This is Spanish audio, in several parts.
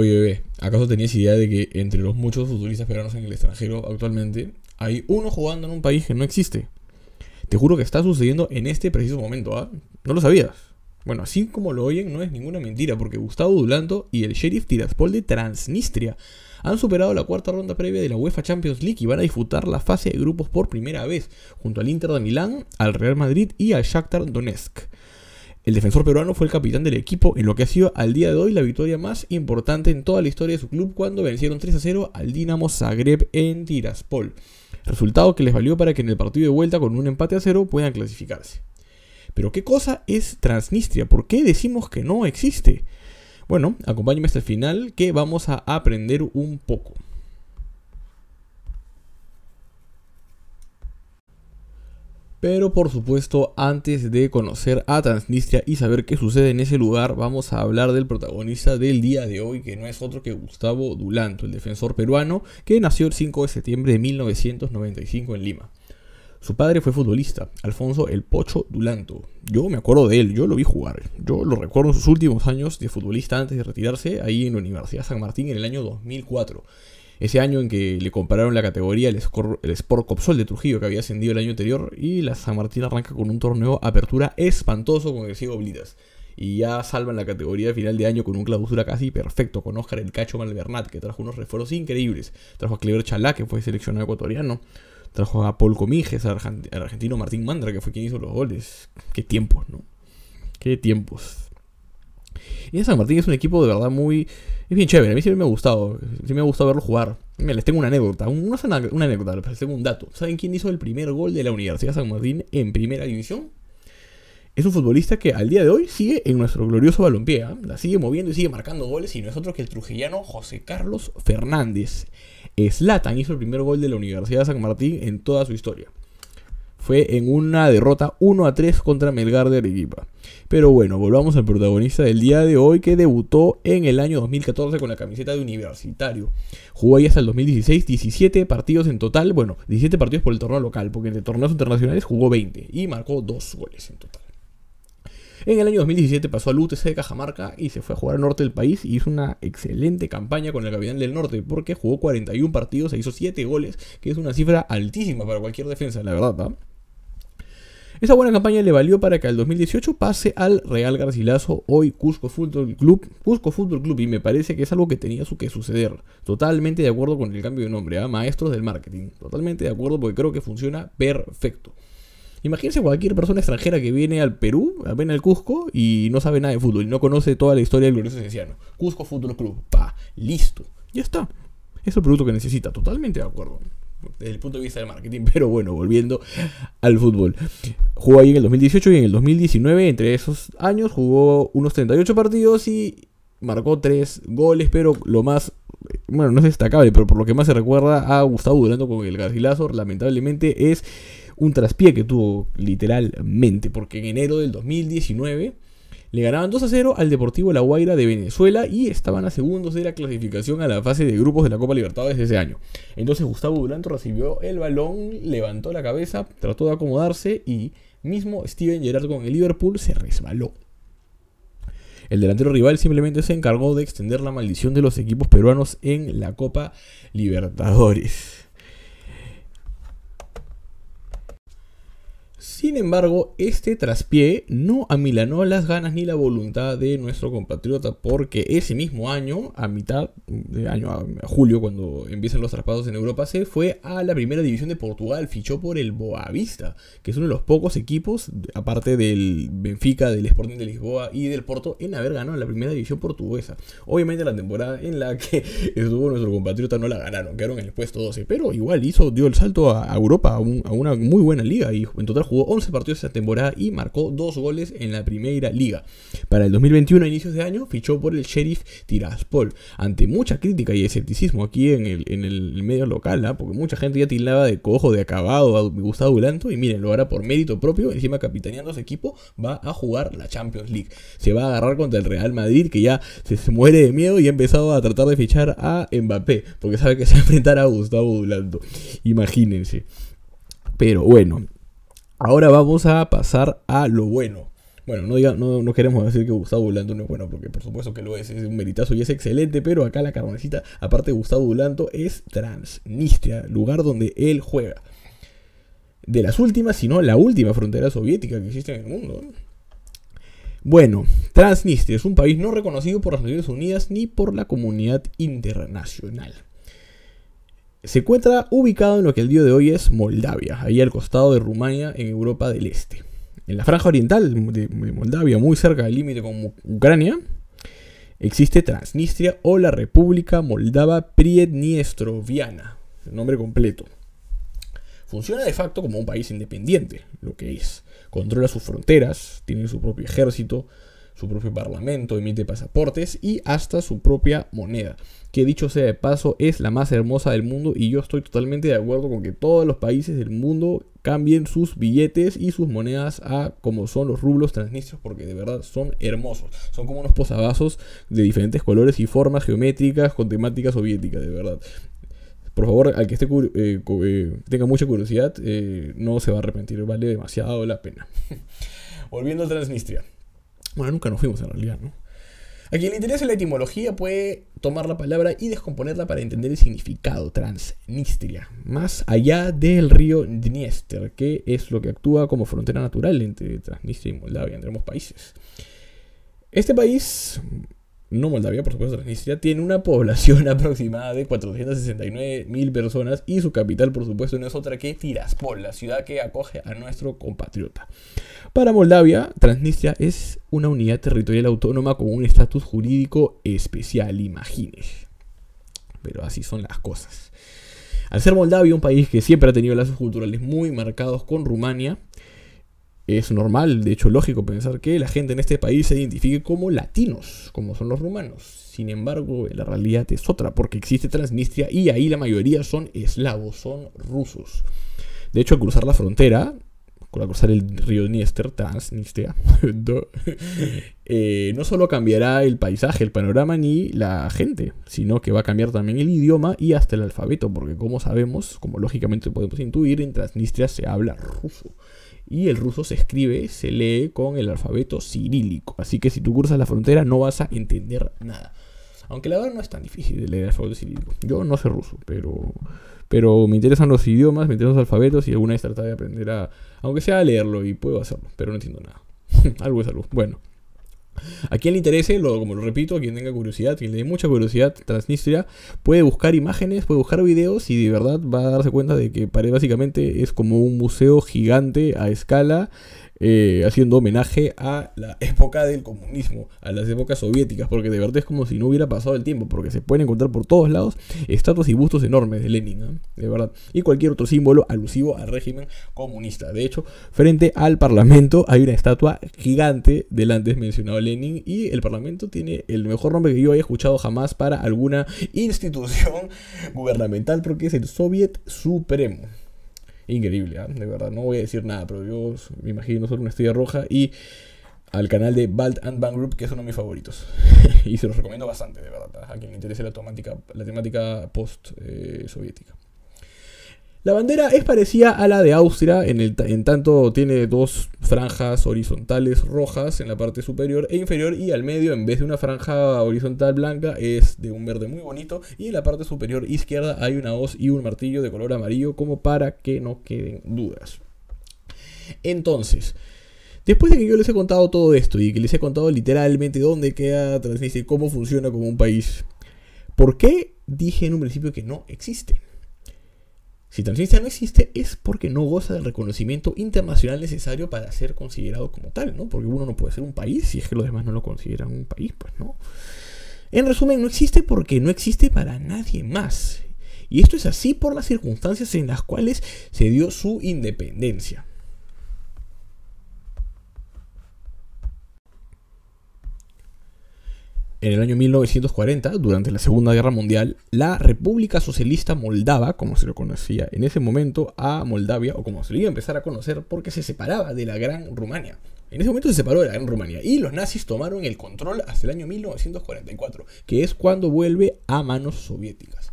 Oye, bebé, ¿acaso tenías idea de que entre los muchos futbolistas peruanos en el extranjero actualmente hay uno jugando en un país que no existe? Te juro que está sucediendo en este preciso momento, ¿ah? ¿No lo sabías? Bueno, así como lo oyen, no es ninguna mentira, porque Gustavo Dulanto y el Sheriff Tiraspol de Transnistria han superado la cuarta ronda previa de la UEFA Champions League y van a disputar la fase de grupos por primera vez, junto al Inter de Milán, al Real Madrid y al Shakhtar Donetsk. El defensor peruano fue el capitán del equipo en lo que ha sido al día de hoy la victoria más importante en toda la historia de su club cuando vencieron 3 a 0 al Dinamo Zagreb en Tiraspol. Resultado que les valió para que en el partido de vuelta con un empate a cero puedan clasificarse. Pero ¿qué cosa es Transnistria? ¿Por qué decimos que no existe? Bueno, acompáñenme hasta el final que vamos a aprender un poco. Pero por supuesto, antes de conocer a Transnistria y saber qué sucede en ese lugar, vamos a hablar del protagonista del día de hoy, que no es otro que Gustavo Dulanto, el defensor peruano, que nació el 5 de septiembre de 1995 en Lima. Su padre fue futbolista, Alfonso El Pocho Dulanto. Yo me acuerdo de él, yo lo vi jugar. Yo lo recuerdo en sus últimos años de futbolista antes de retirarse ahí en la Universidad San Martín en el año 2004. Ese año en que le compararon la categoría el, Sport Copsol de Trujillo que había ascendido el año anterior y la San Martín arranca con un torneo apertura espantoso con el ciego Blitas. Y ya salvan la categoría de final de año con un clausura casi perfecto, con Oscar el Cacho Malvernat, que trajo unos refuerzos increíbles. Trajo a Clever Chalá, que fue seleccionado ecuatoriano. Trajo a Paul Comiges, al argentino Martín Mandra, que fue quien hizo los goles. Qué tiempos, ¿no? Qué tiempos. Y San Martín es un equipo de verdad muy. Es bien chévere. A mí siempre me ha gustado. Sí me ha gustado verlo jugar. Les tengo una anécdota. No es una, anécdota, les tengo un dato. ¿Saben quién hizo el primer gol de la Universidad San Martín en primera división? Es un futbolista que al día de hoy sigue en nuestro glorioso balompié. ¿ah? La sigue moviendo y sigue marcando goles. Y no es otro que el trujillano José Carlos Fernández. Slatan hizo el primer gol de la Universidad de San Martín en toda su historia. Fue en una derrota 1 a 3 contra Melgar de Arequipa. Pero bueno, volvamos al protagonista del día de hoy que debutó en el año 2014 con la camiseta de universitario. Jugó ahí hasta el 2016, 17 partidos en total. Bueno, 17 partidos por el torneo local, porque en torneos internacionales jugó 20 y marcó 2 goles en total. En el año 2017 pasó al UTC de Cajamarca y se fue a jugar al norte del país y hizo una excelente campaña con el Capitán del Norte porque jugó 41 partidos e hizo 7 goles, que es una cifra altísima para cualquier defensa, la verdad. Esa buena campaña le valió para que al 2018 pase al Real Garcilaso, hoy Cusco Fútbol Club. Cusco Fútbol Club, y me parece que es algo que tenía su que suceder. Totalmente de acuerdo con el cambio de nombre, a ¿ah? Maestros del Marketing. Totalmente de acuerdo porque creo que funciona perfecto. Imagínense cualquier persona extranjera que viene al Perú, viene al Cusco y no sabe nada de fútbol y no conoce toda la historia del glorioso Cienciano. Cusco Fútbol Club, pa, listo. Ya está. Es el producto que necesita, totalmente de acuerdo. Desde el punto de vista del marketing, pero bueno, volviendo al fútbol. Jugó ahí en el 2018 y en el 2019, entre esos años, jugó unos 38 partidos y marcó 3 goles, pero lo más bueno, no es destacable, pero por lo que más se recuerda a Gustavo Durando con el Garcilaso, lamentablemente es un traspié que tuvo literalmente, porque en enero del 2019 le ganaban 2 a 0 al Deportivo La Guaira de Venezuela y estaban a segundos de la clasificación a la fase de grupos de la Copa Libertadores de ese año. Entonces Gustavo Duranto recibió el balón, levantó la cabeza, trató de acomodarse y mismo Steven Gerrard con el Liverpool se resbaló. El delantero rival simplemente se encargó de extender la maldición de los equipos peruanos en la Copa Libertadores. Sin embargo, este traspié no amilanó las ganas ni la voluntad de nuestro compatriota, porque ese mismo año, a mitad de año, a julio, cuando empiezan los traspasos en Europa, se fue a la primera división de Portugal, fichó por el Boavista, que es uno de los pocos equipos, aparte del Benfica, del Sporting de Lisboa y del Porto, en haber ganado la primera división portuguesa. Obviamente la temporada en la que estuvo nuestro compatriota no la ganaron, quedaron en el puesto 12, pero igual hizo, dio el salto a, Europa, a, a una muy buena liga, y en total jugó 11 partidos esta temporada y marcó dos goles en la primera liga. Para el 2021, a inicios de año, fichó por el Sheriff Tiraspol. Ante mucha crítica y escepticismo aquí en el, en el medio local, ¿ah? porque mucha gente ya tildaba de cojo, de acabado a Gustavo Dulanto. Y miren, lo hará por mérito propio. Encima, capitaneando ese equipo, va a jugar la Champions League. Se va a agarrar contra el Real Madrid, que ya se, muere de miedo y ha empezado a tratar de fichar a Mbappé, porque sabe que se va a enfrentar a Gustavo Dulanto. Imagínense. Pero bueno, Ahora vamos a pasar a lo bueno. Bueno, no, diga, no, queremos decir que Gustavo Dulanto no es bueno, porque por supuesto que lo es, es un meritazo y es excelente, pero acá la carnecita, aparte de Gustavo Dulanto, es Transnistria, lugar donde él juega. De las últimas, si no la última frontera soviética que existe en el mundo. Bueno, Transnistria es un país no reconocido por las Naciones Unidas ni por la comunidad internacional. Se encuentra ubicado en lo que el día de hoy es Moldavia, ahí al costado de Rumania, en Europa del Este. En la franja oriental de Moldavia, muy cerca del límite con Ucrania, existe Transnistria o la República Moldava Priedniestroviana, el nombre completo. Funciona de facto como un país independiente, lo que es. Controla sus fronteras, tiene su propio ejército, su propio parlamento, emite pasaportes y hasta su propia moneda. Que dicho sea de paso, es la más hermosa del mundo y yo estoy totalmente de acuerdo con que todos los países del mundo cambien sus billetes y sus monedas a como son los rublos transnistrios porque de verdad son hermosos. Son como unos posavasos de diferentes colores y formas geométricas con temática soviética, de verdad. Por favor, al que esté eh, eh, tenga mucha curiosidad, eh, no se va a arrepentir, vale demasiado la pena. Volviendo a Transnistria. Bueno, nunca nos fuimos en realidad, ¿no? A quien le interese la etimología puede tomar la palabra y descomponerla para entender el significado Transnistria, más allá del río Dniester, que es lo que actúa como frontera natural entre Transnistria y Moldavia, entre ambos países. Este país no Moldavia, por supuesto, Transnistria, tiene una población aproximada de 469 mil personas y su capital, por supuesto, no es otra que Tiraspol, la ciudad que acoge a nuestro compatriota. Para Moldavia, Transnistria es una unidad territorial autónoma con un estatus jurídico especial, imagínese. Pero así son las cosas. Al ser Moldavia un país que siempre ha tenido lazos culturales muy marcados con Rumania, es normal, de hecho lógico pensar que la gente en este país se identifique como latinos, como son los rumanos. Sin embargo, la realidad es otra, porque existe Transnistria y ahí la mayoría son eslavos, son rusos. De hecho, al cruzar la frontera, al cruzar el río Dniester, Transnistria, eh, no solo cambiará el paisaje, el panorama ni la gente, sino que va a cambiar también el idioma y hasta el alfabeto, porque como sabemos, como lógicamente podemos intuir, en Transnistria se habla ruso y el ruso se escribe, se lee con el alfabeto cirílico. Así que si tú cruzas la frontera no vas a entender nada. Aunque la verdad no es tan difícil de leer el alfabeto cirílico. Yo no sé ruso, pero, pero me interesan los idiomas, me interesan los alfabetos y alguna vez tratar de aprender a, aunque sea a leerlo y puedo hacerlo, pero no entiendo nada. algo es algo. Bueno. A quien le interese, lo, como lo repito, a quien tenga curiosidad, quien le dé mucha curiosidad, Transnistria puede buscar imágenes, puede buscar videos y de verdad va a darse cuenta de que básicamente es como un museo gigante a escala eh, haciendo homenaje a la época del comunismo, a las épocas soviéticas, porque de verdad es como si no hubiera pasado el tiempo, porque se pueden encontrar por todos lados estatuas y bustos enormes de Lenin, de verdad, y cualquier otro símbolo alusivo al régimen comunista. De hecho, frente al Parlamento hay una estatua gigante del antes mencionado Lenin, y el Parlamento tiene el mejor nombre que yo haya escuchado jamás para alguna institución gubernamental, porque es el Soviet Supremo increíble, ¿ah? de verdad. No voy a decir nada, pero yo me imagino solo una estrella roja y al canal de Balt and Bang Group, que es uno de mis favoritos. y se los recomiendo bastante, de verdad, a quien le interese la temática, la temática post-soviética. La bandera es parecida a la de Austria, en, tanto tiene dos franjas horizontales rojas en la parte superior e inferior y al medio en vez de una franja horizontal blanca es de un verde muy bonito y en la parte superior izquierda hay una hoz y un martillo de color amarillo como para que no queden dudas. Entonces, después de que yo les he contado todo esto y que les he contado literalmente dónde queda Transnistria cómo funciona como un país, ¿por qué dije en un principio que no existe? Si Transnistria no existe es porque no goza del reconocimiento internacional necesario para ser considerado como tal, ¿no? Porque uno no puede ser un país si es que los demás no lo consideran un país, pues no. En resumen, no existe porque no existe para nadie más. Y esto es así por las circunstancias en las cuales se dio su independencia. En el año 1940, durante la Segunda Guerra Mundial, la República Socialista Moldava, como se lo conocía en ese momento, a Moldavia, o como se le iba a empezar a conocer, porque se separaba de la Gran Rumania. En ese momento se separó de la Gran Rumania y los nazis tomaron el control hasta el año 1944, que es cuando vuelve a manos soviéticas.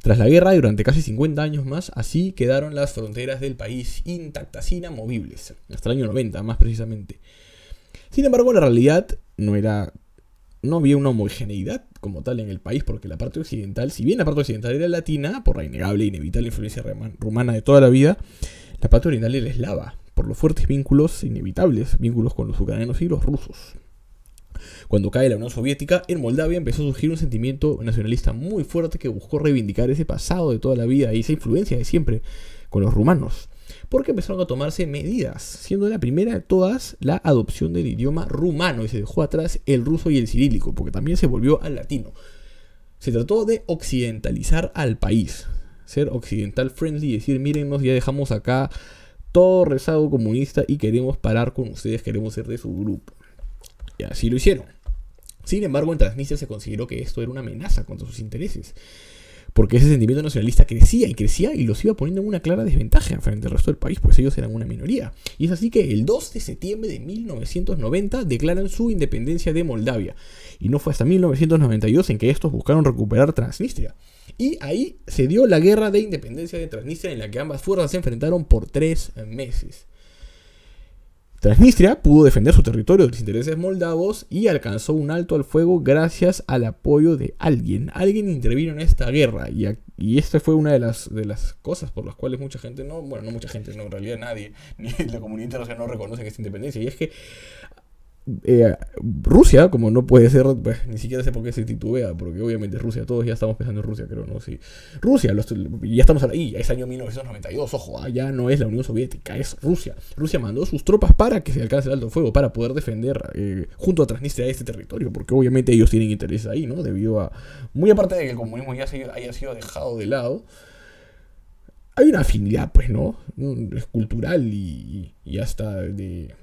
Tras la guerra, durante casi 50 años más, así quedaron las fronteras del país intactas, inamovibles, hasta el año 90 más precisamente. Sin embargo, la realidad no era no había una homogeneidad como tal en el país, porque la parte occidental, si bien la parte occidental era latina, por la innegable e inevitable influencia rumana de toda la vida, la parte oriental era eslava, por los fuertes vínculos inevitables, vínculos con los ucranianos y los rusos. Cuando cae la Unión Soviética, en Moldavia empezó a surgir un sentimiento nacionalista muy fuerte que buscó reivindicar ese pasado de toda la vida y esa influencia de siempre con los rumanos porque empezaron a tomarse medidas, siendo la primera de todas la adopción del idioma rumano y se dejó atrás el ruso y el cirílico, porque también se volvió al latino. Se trató de occidentalizar al país, ser occidental friendly y decir, mírennos, ya dejamos acá todo rezado comunista y queremos parar con ustedes, queremos ser de su grupo. Y así lo hicieron. Sin embargo, en Transnistria se consideró que esto era una amenaza contra sus intereses porque ese sentimiento nacionalista crecía y crecía y los iba poniendo en una clara desventaja frente al resto del país, pues ellos eran una minoría. Y es así que el 2 de septiembre de 1990 declaran su independencia de Moldavia. Y no fue hasta 1992 en que estos buscaron recuperar Transnistria. Y ahí se dio la guerra de independencia de Transnistria en la que ambas fuerzas se enfrentaron por tres meses. Transnistria pudo defender su territorio de los intereses moldavos y alcanzó un alto al fuego gracias al apoyo de alguien. Alguien intervino en esta guerra y, y esta fue una de las, de las cosas por las cuales mucha gente, no, bueno, no mucha gente, no, en realidad nadie, ni la comunidad internacional no reconoce esta independencia. Y es que eh, Rusia, como no puede ser, pues, ni siquiera sé por qué se titubea, porque obviamente Rusia, todos ya estamos pensando en Rusia, creo, ¿no? Sí. Rusia, ya estamos ahí, es año 1992, ojo, ah, ya no es la Unión Soviética, es Rusia. Rusia mandó sus tropas para que se alcance el alto fuego, para poder defender eh, junto a Transnistria este territorio, porque obviamente ellos tienen interés ahí, ¿no? Debido a, muy aparte de que el comunismo ya se, haya sido dejado de lado, hay una afinidad, pues, ¿no? Es cultural y, y hasta de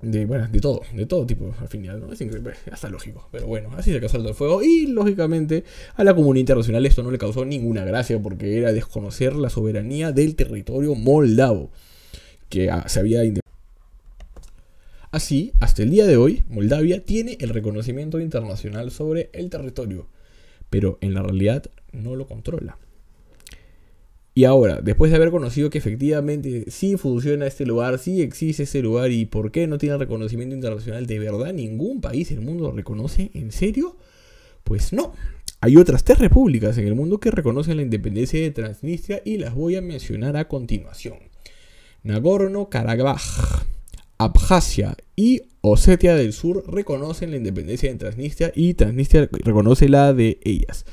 de, bueno, de todo, de todo tipo al final, ¿no? Es increíble, hasta lógico. Pero bueno, así se casó el fuego. Y lógicamente a la comunidad internacional esto no le causó ninguna gracia porque era desconocer la soberanía del territorio moldavo que ah, se había Así, hasta el día de hoy, Moldavia tiene el reconocimiento internacional sobre el territorio, pero en la realidad no lo controla. Y ahora, después de haber conocido que efectivamente sí funciona este lugar, sí existe este lugar y por qué no tiene reconocimiento internacional, ¿de verdad ningún país del mundo lo reconoce? ¿En serio? Pues no. Hay otras tres repúblicas en el mundo que reconocen la independencia de Transnistria y las voy a mencionar a continuación. Nagorno-Karabaj, Abjasia y Osetia del Sur reconocen la independencia de Transnistria y Transnistria reconoce la de ellas.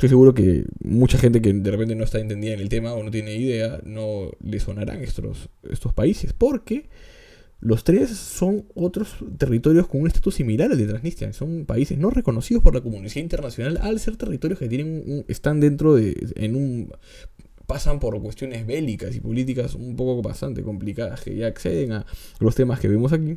Estoy seguro que mucha gente que de repente no está entendida en el tema o no tiene idea, no le sonarán estos, estos países, porque los tres son otros territorios con un estatus similar al de Transnistria. Son países no reconocidos por la comunidad internacional al ser territorios que tienen están dentro de en un pasan por cuestiones bélicas y políticas un poco bastante complicadas que ya acceden a los temas que vemos aquí.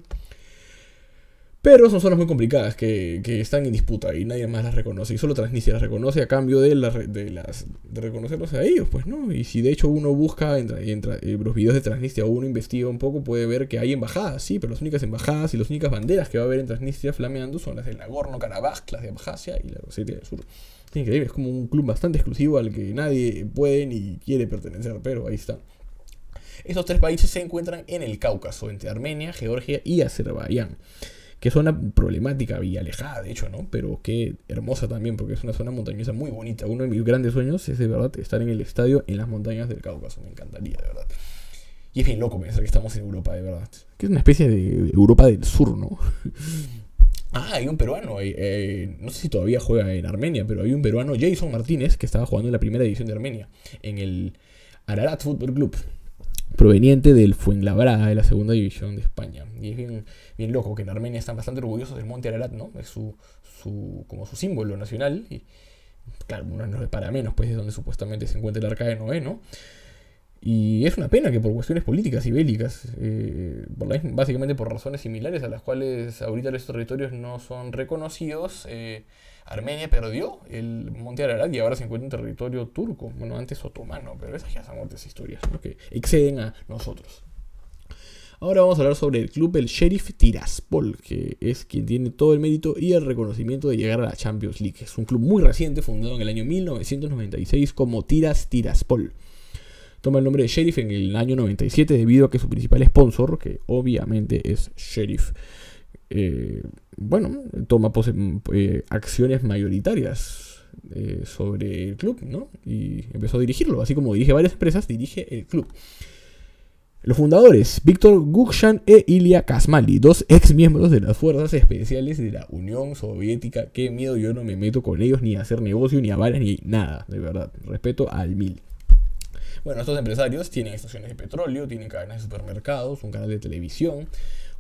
Pero son zonas muy complicadas que, están en disputa y nadie más las reconoce. Y solo Transnistria las reconoce a cambio de, las, de reconocerlos a ellos, pues, ¿no? Y si de hecho uno busca entre, entre eh, los videos de Transnistria o uno investiga un poco, puede ver que hay embajadas, sí, pero las únicas embajadas y las únicas banderas que va a haber en Transnistria flameando son las de Nagorno-Karabaj, las de Abjasia y la Osetia del Sur. Es increíble, es como un club bastante exclusivo al que nadie puede ni quiere pertenecer, pero ahí está. Estos tres países se encuentran en el Cáucaso, entre Armenia, Georgia y Azerbaiyán que zona problemática y alejada, de hecho, ¿no? Pero qué hermosa también, porque es una zona montañosa muy bonita. Uno de mis grandes sueños es de verdad estar en el estadio en las montañas del Cáucaso, me encantaría, de verdad. Y es bien loco pensar que estamos en Europa, de verdad. Que es una especie de Europa del Sur, ¿no? ah, hay un peruano, eh, eh, no sé si todavía juega en Armenia, pero hay un peruano, Jason Martínez, que estaba jugando en la primera división de Armenia, en el Ararat Football Club proveniente del Fuenlabrada de la segunda división de España. Y es bien, bien loco que en Armenia están bastante orgullosos del Monte Ararat, ¿no? Es su, su, como su símbolo nacional. Y claro, no es para menos, pues es donde supuestamente se encuentra el arca de Noé, ¿no? Y es una pena que por cuestiones políticas y bélicas, eh, básicamente por razones similares a las cuales ahorita los territorios no son reconocidos, eh, Armenia perdió el Monte Ararat y ahora se encuentra en territorio turco, bueno, antes otomano, pero esas ya son otras historias que exceden a nosotros. Ahora vamos a hablar sobre el club el Sheriff Tiraspol, que es quien tiene todo el mérito y el reconocimiento de llegar a la Champions League. Es un club muy reciente, fundado en el año 1996 como Tiras Tiraspol. Toma el nombre de Sheriff en el año 97 debido a que su principal sponsor, que obviamente es Sheriff, eh, bueno, toma eh, acciones mayoritarias eh, sobre el club, ¿no? Y empezó a dirigirlo, así como dirige varias empresas, dirige el club. Los fundadores, Víctor Gukshan e Ilya Kasmali, dos ex miembros de las fuerzas especiales de la Unión Soviética. Qué miedo, yo no me meto con ellos ni a hacer negocio, ni a balas, ni nada, de verdad. Respeto al mil. Bueno, estos empresarios tienen estaciones de petróleo, tienen cadenas de supermercados, un canal de televisión,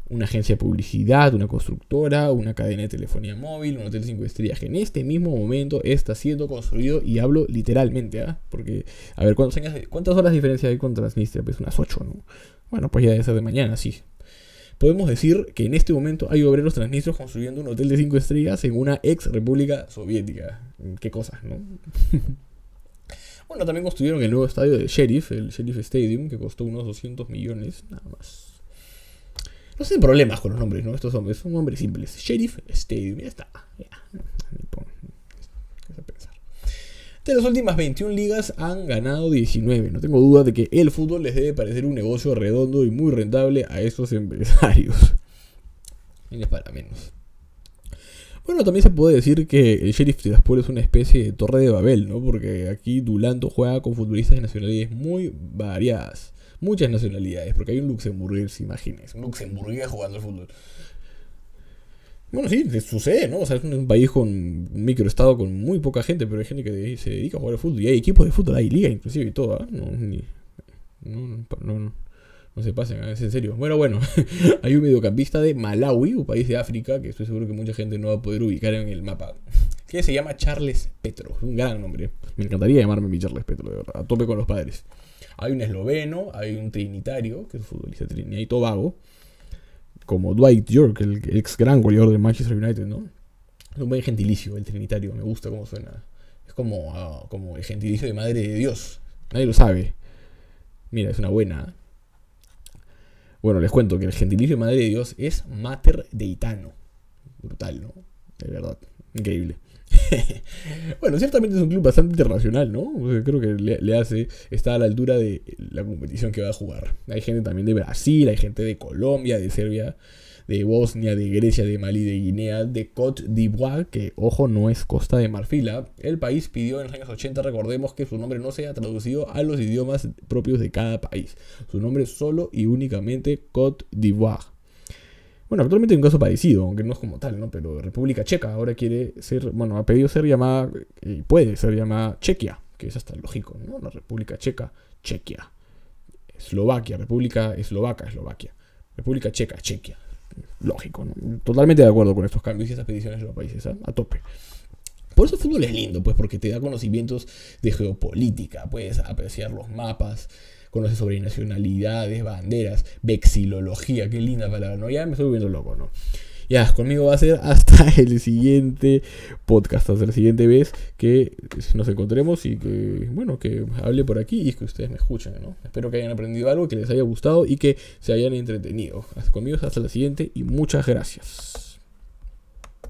una agencia de publicidad, una constructora, una cadena de telefonía móvil, un hotel 5 estrellas que en este mismo momento está siendo construido y hablo literalmente, ¿ah? Porque, a ver, ¿cuántos años, ¿cuántas horas de diferencia hay con Transnistria? Pues unas 8, ¿no? Bueno, pues ya debe ser de mañana, sí. Podemos decir que en este momento hay obreros transnistrios construyendo un hotel de 5 estrellas en una ex república soviética. Qué cosas, ¿no? bueno, también construyeron el nuevo estadio de Sheriff, el Sheriff Stadium, que costó unos 200 millones, nada más. No tienen problemas con los nombres, ¿no? Estos hombres son nombres simples. Sheriff Stadium, ya está. Ya. De las últimas 21 ligas han ganado 19. No tengo duda de que el fútbol les debe parecer un negocio redondo y muy rentable a estos empresarios. es para menos. Bueno, también se puede decir que el Sheriff Tiraspol es una especie de torre de Babel, ¿no? Porque aquí Dulanto juega con futbolistas de nacionalidades muy variadas muchas nacionalidades, porque hay un luxemburgués, imagínense, un luxemburgués jugando al fútbol. Bueno, sí, sucede, ¿no? O sea, es un país con un microestado con muy poca gente, pero hay gente que se dedica a jugar al fútbol. Y hay equipos de fútbol, hay liga inclusive y todo, ¿ah? No, no, no, no, se pasen, ¿ah? es en serio. Bueno, bueno, hay un mediocampista de Malawi, un país de África, que estoy seguro que mucha gente no va a poder ubicar en el mapa, que se llama Charles Petro, un gran nombre. Me encantaría llamarme mi Charles Petro, de verdad, a tope con los padres. Hay un esloveno, hay un trinitario, que es futbolista de Trinidad y Tobago, como Dwight York, el ex gran goleador de Manchester United, ¿no? Es un buen gentilicio el trinitario, me gusta cómo suena. Es como, ah, como el gentilicio de Madre de Dios. Nadie lo sabe. Mira, es una buena. Bueno, les cuento que el gentilicio Madre de Dios es Mater Deitano. Brutal, ¿no? De verdad. Increíble. bueno, ciertamente es un club bastante internacional, ¿no? Creo que le, hace, está a la altura de la competición que va a jugar. Hay gente también de Brasil, hay gente de Colombia, de Serbia, de Bosnia, de Grecia, de Mali, de Guinea, de Côte d'Ivoire, que ojo no es Costa de Marfila. ¿ah? El país pidió en los años 80, recordemos que su nombre no sea traducido a los idiomas propios de cada país. Su nombre es solo y únicamente Côte d'Ivoire. Bueno, actualmente hay un caso parecido, aunque no es como tal, ¿no? Pero República Checa ahora quiere ser, bueno, ha pedido ser llamada, y puede ser llamada Chequia, que es hasta lógico, ¿no? La República Checa, Chequia. Eslovaquia, República Eslovaca, Eslovaquia. República Checa, Chequia. Lógico, ¿no? Totalmente de acuerdo con estos cambios y estas peticiones de los países, ¿ah? a tope. Por eso el fútbol es lindo, pues porque te da conocimientos de geopolítica, puedes apreciar los mapas, conoce sobre nacionalidades, banderas, vexilología, qué linda palabra, ¿no? Ya me estoy volviendo loco, ¿no? Ya, conmigo va a ser hasta el siguiente podcast, hasta la siguiente vez que nos encontremos y que, bueno, que hable por aquí y que ustedes me escuchen, ¿no? Espero que hayan aprendido algo, que les haya gustado y que se hayan entretenido. Conmigo hasta la siguiente y muchas gracias.